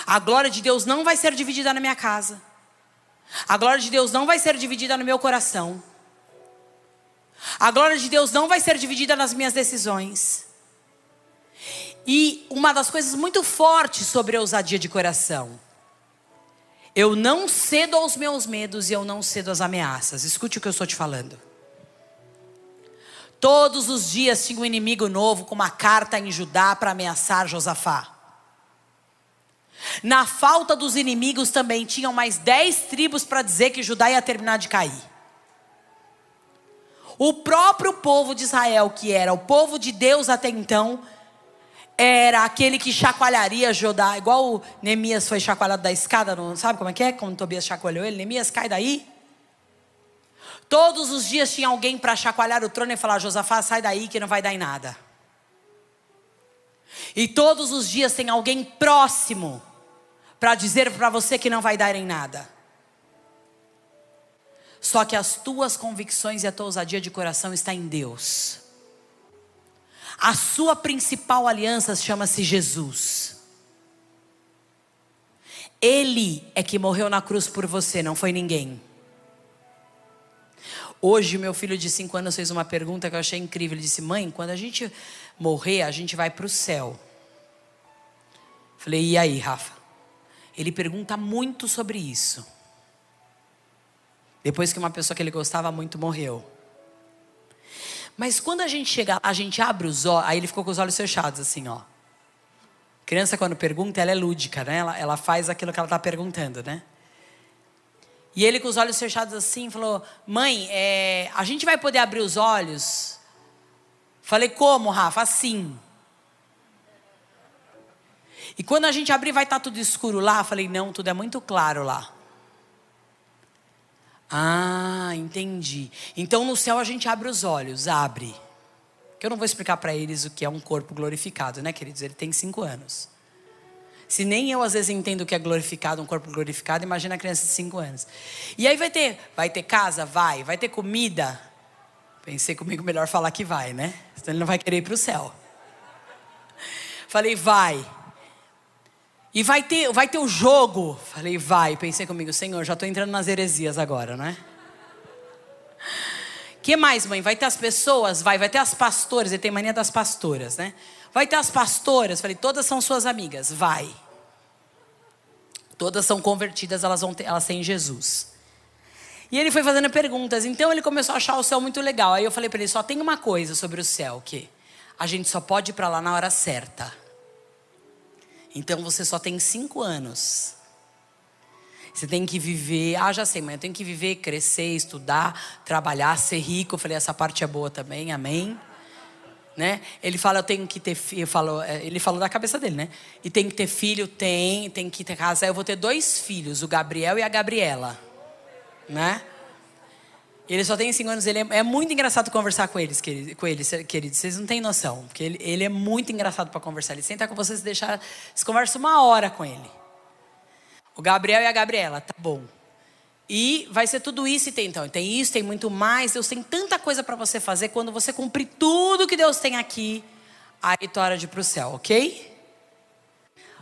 A glória de Deus não vai ser dividida na minha casa. A glória de Deus não vai ser dividida no meu coração. A glória de Deus não vai ser dividida nas minhas decisões. E uma das coisas muito fortes sobre a ousadia de coração. Eu não cedo aos meus medos e eu não cedo às ameaças. Escute o que eu estou te falando. Todos os dias tinha um inimigo novo com uma carta em Judá para ameaçar Josafá. Na falta dos inimigos também tinham mais dez tribos para dizer que Judá ia terminar de cair. O próprio povo de Israel, que era o povo de Deus até então, era aquele que chacoalharia Judá, igual Neemias foi chacoalhado da escada, não sabe como é que é? Quando Tobias chacoalhou ele, Neemias cai daí. Todos os dias tinha alguém para chacoalhar o trono e falar: Josafá, sai daí que não vai dar em nada. E todos os dias tem alguém próximo para dizer para você que não vai dar em nada. Só que as tuas convicções e a tua ousadia de coração está em Deus. A sua principal aliança chama-se Jesus. Ele é que morreu na cruz por você, não foi ninguém. Hoje, meu filho de 5 anos fez uma pergunta que eu achei incrível. Ele disse: Mãe, quando a gente morrer, a gente vai para o céu. Falei: E aí, Rafa? Ele pergunta muito sobre isso. Depois que uma pessoa que ele gostava muito morreu. Mas quando a gente chega, a gente abre os olhos, aí ele ficou com os olhos fechados, assim, ó. Criança, quando pergunta, ela é lúdica, né? Ela, ela faz aquilo que ela está perguntando, né? E ele com os olhos fechados assim, falou: Mãe, é, a gente vai poder abrir os olhos? Falei: Como, Rafa? Assim. E quando a gente abrir, vai estar tá tudo escuro lá? Falei: Não, tudo é muito claro lá. Ah, entendi. Então no céu a gente abre os olhos, abre. Que eu não vou explicar para eles o que é um corpo glorificado, né, queridos? Ele tem cinco anos. Se nem eu às vezes entendo o que é glorificado, um corpo glorificado, imagina a criança de cinco anos. E aí vai ter, vai ter casa, vai, vai ter comida. Pensei comigo melhor falar que vai, né? Senão ele não vai querer ir para o céu. Falei, vai. E vai ter, vai ter o jogo. Falei, vai. Pensei comigo, Senhor, já estou entrando nas heresias agora, né? que mais, mãe? Vai ter as pessoas? Vai, vai ter as pastoras. Ele tem mania das pastoras, né? Vai ter as pastoras. Falei, todas são suas amigas. Vai. Todas são convertidas, elas, vão ter, elas têm Jesus. E ele foi fazendo perguntas. Então ele começou a achar o céu muito legal. Aí eu falei para ele: só tem uma coisa sobre o céu, que a gente só pode ir para lá na hora certa. Então você só tem cinco anos. Você tem que viver. Ah, já sei, mãe, eu tenho que viver, crescer, estudar, trabalhar, ser rico. Eu falei: essa parte é boa também, amém. Né? Ele fala, eu tenho que ter filho. É, ele falou da cabeça dele, né? E tem que ter filho, tem, tem que ter casa. Eu vou ter dois filhos, o Gabriel e a Gabriela né? Ele só tem cinco anos, ele é, é muito engraçado conversar com eles, querido, com eles, queridos. Vocês não têm noção, porque ele, ele é muito engraçado para conversar. Ele senta com vocês e deixa, vocês conversam uma hora com ele. O Gabriel e a Gabriela, tá bom. E vai ser tudo isso e tem então, tem isso, tem muito mais. Deus tem tanta coisa para você fazer quando você cumprir tudo que Deus tem aqui, aí tu hora de ir pro céu, ok?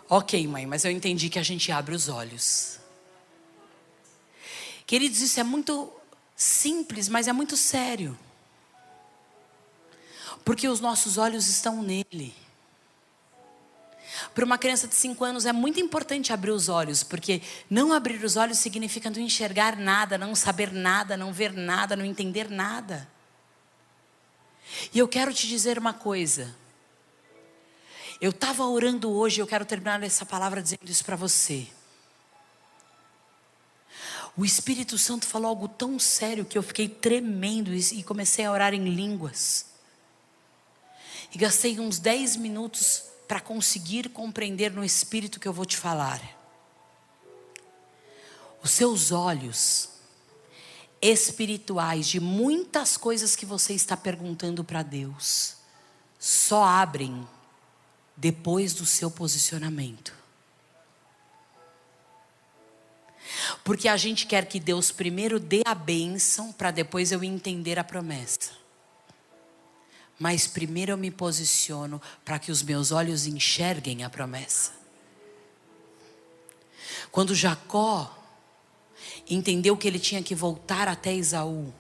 Ok, mãe, mas eu entendi que a gente abre os olhos. Queridos, isso é muito simples, mas é muito sério. Porque os nossos olhos estão nele. Para uma criança de 5 anos é muito importante abrir os olhos, porque não abrir os olhos significa não enxergar nada, não saber nada, não ver nada, não entender nada. E eu quero te dizer uma coisa. Eu estava orando hoje, eu quero terminar essa palavra dizendo isso para você. O Espírito Santo falou algo tão sério que eu fiquei tremendo e comecei a orar em línguas. E gastei uns 10 minutos para conseguir compreender no Espírito que eu vou te falar. Os seus olhos espirituais de muitas coisas que você está perguntando para Deus só abrem depois do seu posicionamento. Porque a gente quer que Deus primeiro dê a bênção para depois eu entender a promessa. Mas primeiro eu me posiciono para que os meus olhos enxerguem a promessa. Quando Jacó entendeu que ele tinha que voltar até Esaú,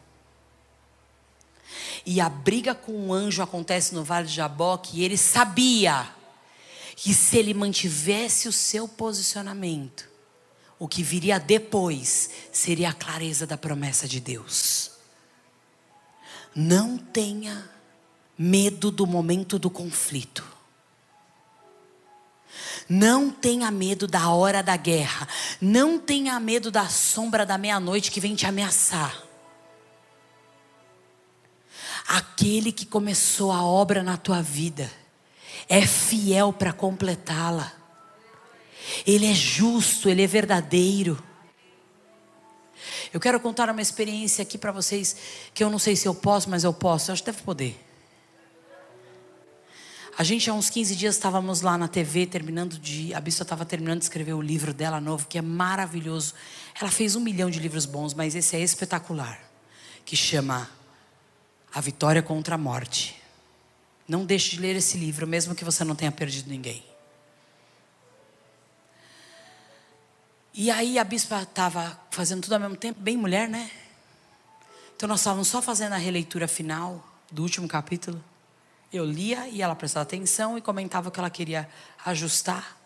e a briga com o anjo acontece no vale de Jaboque, e ele sabia que se ele mantivesse o seu posicionamento, o que viria depois seria a clareza da promessa de Deus. Não tenha medo do momento do conflito. Não tenha medo da hora da guerra. Não tenha medo da sombra da meia-noite que vem te ameaçar. Aquele que começou a obra na tua vida é fiel para completá-la. Ele é justo, ele é verdadeiro. Eu quero contar uma experiência aqui para vocês que eu não sei se eu posso, mas eu posso. Eu acho que deve poder. A gente, há uns 15 dias, estávamos lá na TV, terminando de. A Bispa estava terminando de escrever o livro dela novo, que é maravilhoso. Ela fez um milhão de livros bons, mas esse é espetacular. Que chama A Vitória contra a Morte. Não deixe de ler esse livro, mesmo que você não tenha perdido ninguém. E aí a bispa estava fazendo tudo ao mesmo tempo, bem mulher, né? Então nós estávamos só fazendo a releitura final do último capítulo. Eu lia e ela prestava atenção e comentava o que ela queria ajustar.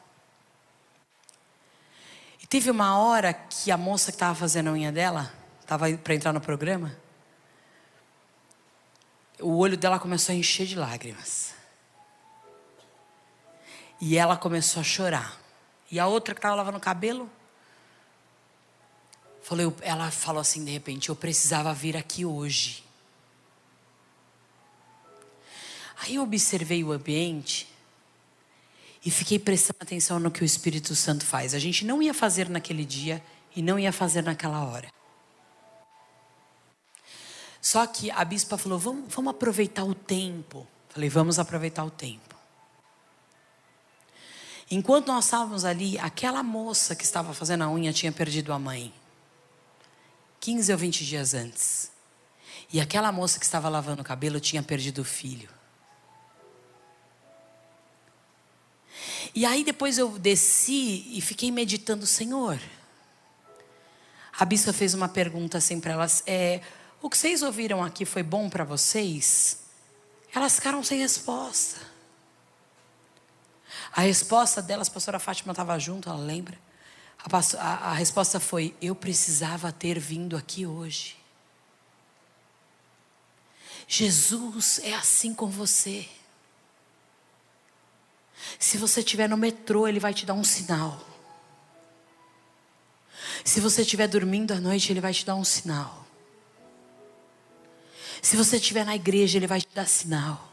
E teve uma hora que a moça que estava fazendo a unha dela, estava para entrar no programa, o olho dela começou a encher de lágrimas. E ela começou a chorar. E a outra que estava lavando o cabelo, Falou, ela falou assim de repente: eu precisava vir aqui hoje. Aí eu observei o ambiente e fiquei prestando atenção no que o Espírito Santo faz. A gente não ia fazer naquele dia e não ia fazer naquela hora. Só que a bispa falou: vamos, vamos aproveitar o tempo. Falei: vamos aproveitar o tempo. Enquanto nós estávamos ali, aquela moça que estava fazendo a unha tinha perdido a mãe. 15 ou 20 dias antes. E aquela moça que estava lavando o cabelo tinha perdido o filho. E aí depois eu desci e fiquei meditando, Senhor. A bispa fez uma pergunta assim para elas: é, O que vocês ouviram aqui foi bom para vocês? Elas ficaram sem resposta. A resposta delas, a pastora Fátima estava junto, ela lembra? A, a, a resposta foi: Eu precisava ter vindo aqui hoje. Jesus é assim com você. Se você estiver no metrô, ele vai te dar um sinal. Se você estiver dormindo à noite, ele vai te dar um sinal. Se você estiver na igreja, ele vai te dar sinal.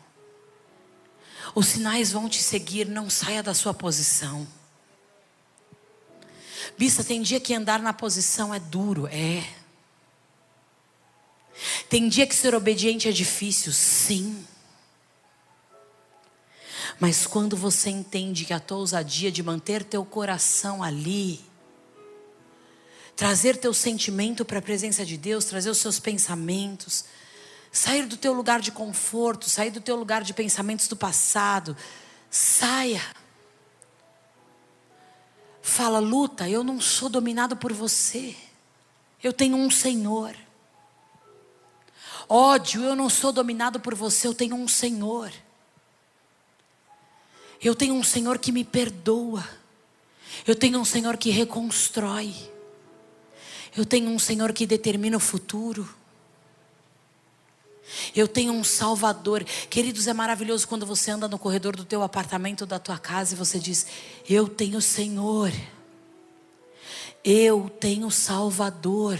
Os sinais vão te seguir, não saia da sua posição. Bista, tem dia que andar na posição é duro, é. Tem dia que ser obediente é difícil, sim. Mas quando você entende que a tua ousadia de manter teu coração ali, trazer teu sentimento para a presença de Deus, trazer os seus pensamentos, sair do teu lugar de conforto, sair do teu lugar de pensamentos do passado, saia. Fala, luta, eu não sou dominado por você. Eu tenho um Senhor. Ódio, eu não sou dominado por você, eu tenho um Senhor. Eu tenho um Senhor que me perdoa. Eu tenho um Senhor que reconstrói. Eu tenho um Senhor que determina o futuro. Eu tenho um Salvador. Queridos, é maravilhoso quando você anda no corredor do teu apartamento, da tua casa e você diz: Eu tenho Senhor. Eu tenho Salvador.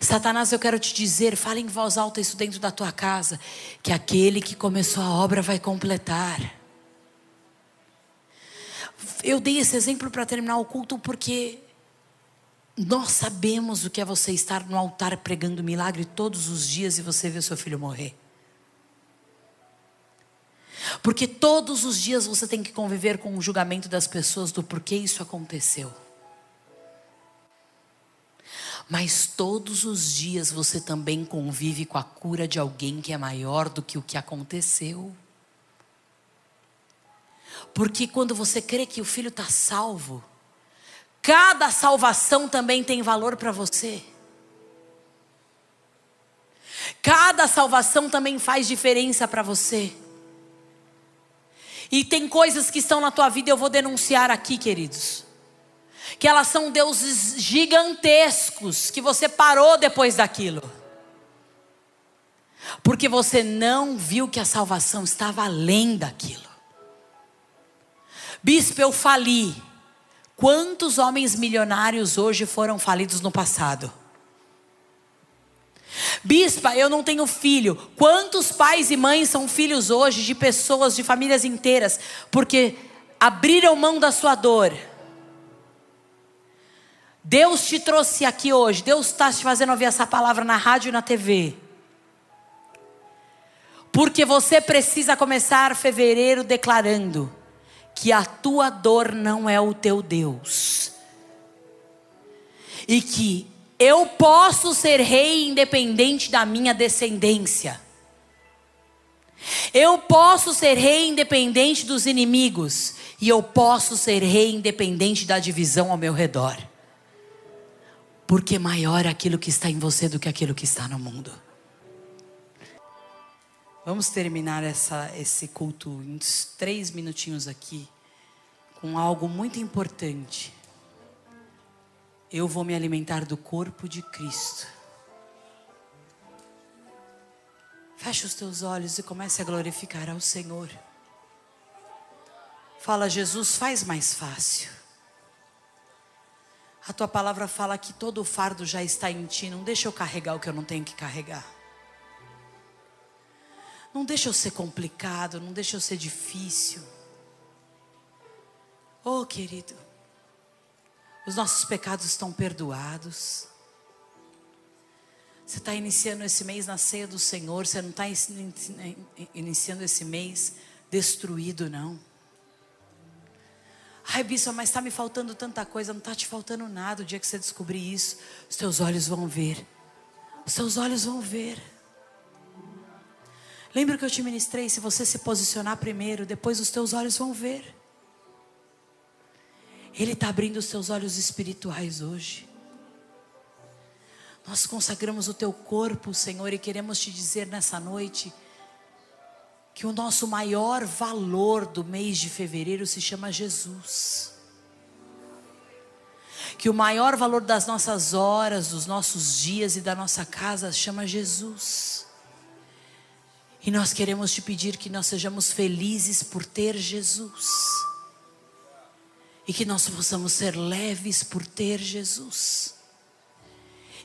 Satanás, eu quero te dizer, fala em voz alta isso dentro da tua casa, que aquele que começou a obra vai completar. Eu dei esse exemplo para terminar o culto porque nós sabemos o que é você estar no altar pregando milagre todos os dias e você ver seu filho morrer. Porque todos os dias você tem que conviver com o julgamento das pessoas do porquê isso aconteceu. Mas todos os dias você também convive com a cura de alguém que é maior do que o que aconteceu. Porque quando você crê que o filho está salvo, cada salvação também tem valor para você. Cada salvação também faz diferença para você. E tem coisas que estão na tua vida, eu vou denunciar aqui, queridos que elas são deuses gigantescos, que você parou depois daquilo. Porque você não viu que a salvação estava além daquilo. Bispo, eu fali. Quantos homens milionários hoje foram falidos no passado? Bispa, eu não tenho filho. Quantos pais e mães são filhos hoje de pessoas, de famílias inteiras, porque abriram mão da sua dor? Deus te trouxe aqui hoje, Deus está te fazendo ouvir essa palavra na rádio e na TV. Porque você precisa começar fevereiro declarando que a tua dor não é o teu Deus. E que eu posso ser rei independente da minha descendência. Eu posso ser rei independente dos inimigos. E eu posso ser rei independente da divisão ao meu redor. Porque maior é aquilo que está em você do que aquilo que está no mundo. Vamos terminar essa, esse culto em três minutinhos aqui com algo muito importante. Eu vou me alimentar do corpo de Cristo. Feche os teus olhos e comece a glorificar ao Senhor. Fala, Jesus, faz mais fácil. A tua palavra fala que todo o fardo já está em ti. Não deixa eu carregar o que eu não tenho que carregar. Não deixa eu ser complicado, não deixa eu ser difícil. Oh, querido, os nossos pecados estão perdoados. Você está iniciando esse mês na ceia do Senhor, você não está iniciando esse mês destruído, não. Ai, bispo, mas está me faltando tanta coisa. Não está te faltando nada. O dia que você descobrir isso, os teus olhos vão ver. Os teus olhos vão ver. Lembra que eu te ministrei? Se você se posicionar primeiro, depois os teus olhos vão ver. Ele está abrindo os seus olhos espirituais hoje. Nós consagramos o teu corpo, Senhor, e queremos te dizer nessa noite que o nosso maior valor do mês de fevereiro se chama Jesus. Que o maior valor das nossas horas, dos nossos dias e da nossa casa chama Jesus. E nós queremos te pedir que nós sejamos felizes por ter Jesus. E que nós possamos ser leves por ter Jesus.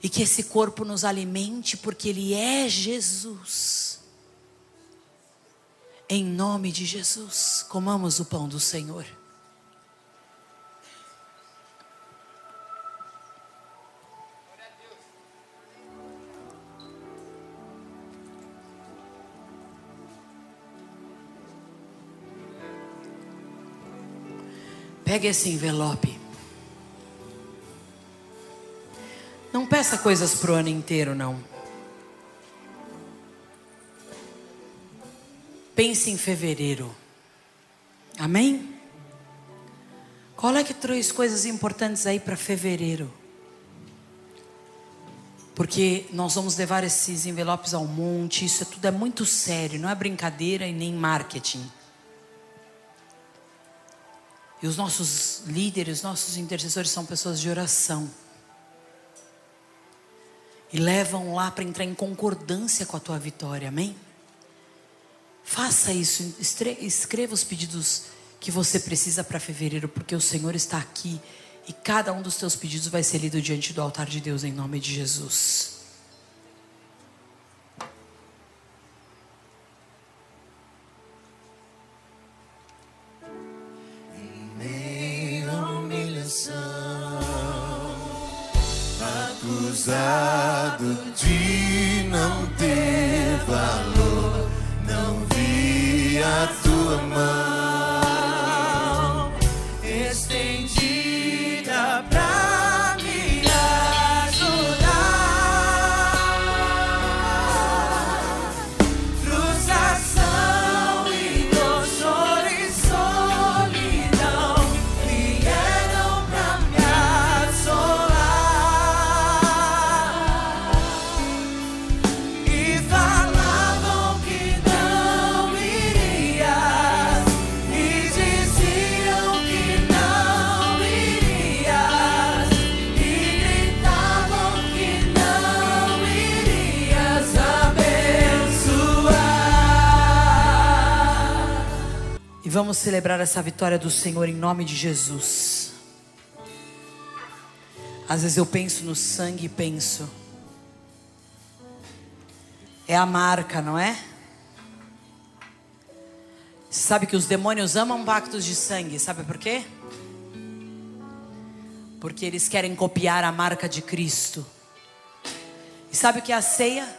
E que esse corpo nos alimente porque Ele é Jesus. Em nome de Jesus, comamos o pão do Senhor. Pegue esse envelope. Não peça coisas para o ano inteiro, não. Pense em fevereiro. Amém? Coloque é três coisas importantes aí para fevereiro. Porque nós vamos levar esses envelopes ao monte, isso tudo é muito sério, não é brincadeira e nem marketing. E os nossos líderes, nossos intercessores são pessoas de oração. E levam lá para entrar em concordância com a tua vitória, amém? Faça isso, escreva os pedidos que você precisa para fevereiro, porque o Senhor está aqui e cada um dos teus pedidos vai ser lido diante do altar de Deus em nome de Jesus. Vamos celebrar essa vitória do Senhor em nome de Jesus. Às vezes eu penso no sangue e penso. É a marca, não é? Sabe que os demônios amam pactos de sangue, sabe por quê? Porque eles querem copiar a marca de Cristo. E sabe o que é a ceia?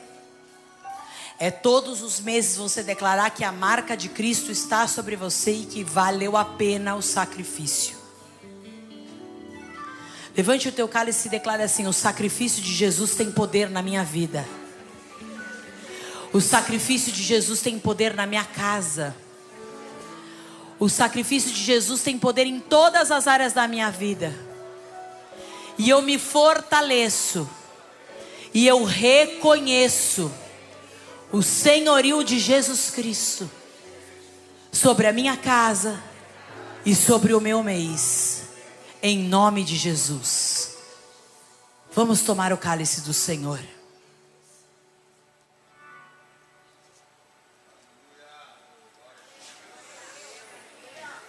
É todos os meses você declarar que a marca de Cristo está sobre você e que valeu a pena o sacrifício. Levante o teu cálice e declare assim: o sacrifício de Jesus tem poder na minha vida. O sacrifício de Jesus tem poder na minha casa. O sacrifício de Jesus tem poder em todas as áreas da minha vida. E eu me fortaleço. E eu reconheço o senhorio de Jesus Cristo sobre a minha casa e sobre o meu mês. Em nome de Jesus. Vamos tomar o cálice do Senhor.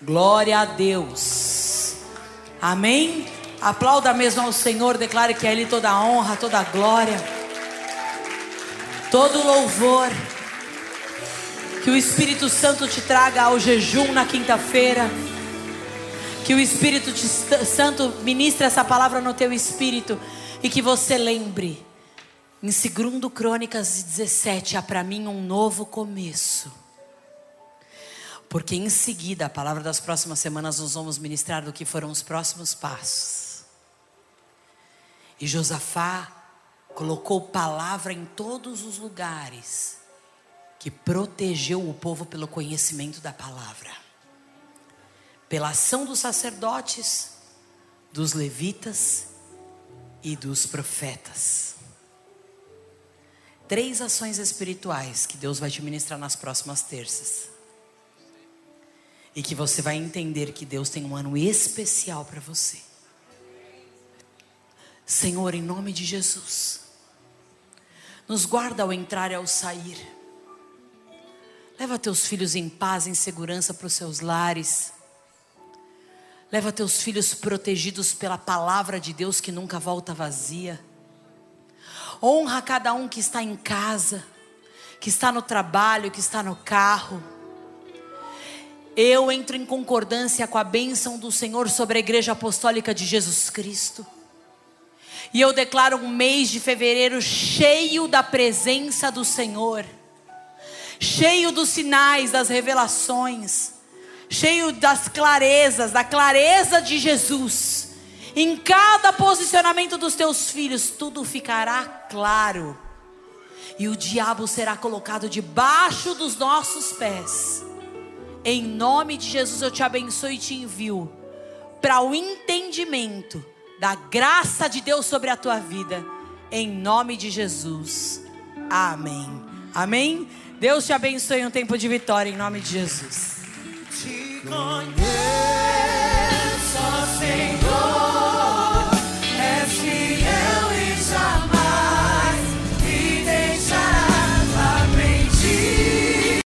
Glória a Deus. Amém? Aplauda mesmo ao Senhor, declare que é Ele toda a honra, toda a glória, todo louvor. Que o Espírito Santo te traga ao jejum na quinta-feira. Que o Espírito Santo ministre essa palavra no teu espírito. E que você lembre. Em 2 Crônicas 17, há para mim um novo começo. Porque em seguida, a palavra das próximas semanas, nós vamos ministrar do que foram os próximos passos. E Josafá colocou palavra em todos os lugares, que protegeu o povo pelo conhecimento da palavra, pela ação dos sacerdotes, dos levitas e dos profetas. três ações espirituais que Deus vai te ministrar nas próximas terças. E que você vai entender que Deus tem um ano especial para você. Senhor, em nome de Jesus, nos guarda ao entrar e ao sair. Leva teus filhos em paz, em segurança para os seus lares. Leva teus filhos protegidos pela palavra de Deus que nunca volta vazia. Honra cada um que está em casa, que está no trabalho, que está no carro. Eu entro em concordância com a bênção do Senhor sobre a Igreja Apostólica de Jesus Cristo. E eu declaro um mês de fevereiro cheio da presença do Senhor, cheio dos sinais, das revelações, cheio das clarezas, da clareza de Jesus. Em cada posicionamento dos teus filhos, tudo ficará claro. E o diabo será colocado debaixo dos nossos pés. Em nome de Jesus eu te abençoo e te envio para o entendimento da graça de Deus sobre a tua vida, em nome de Jesus. Amém. Amém. Deus te abençoe um tempo de vitória em nome de Jesus. Te conheço, Senhor.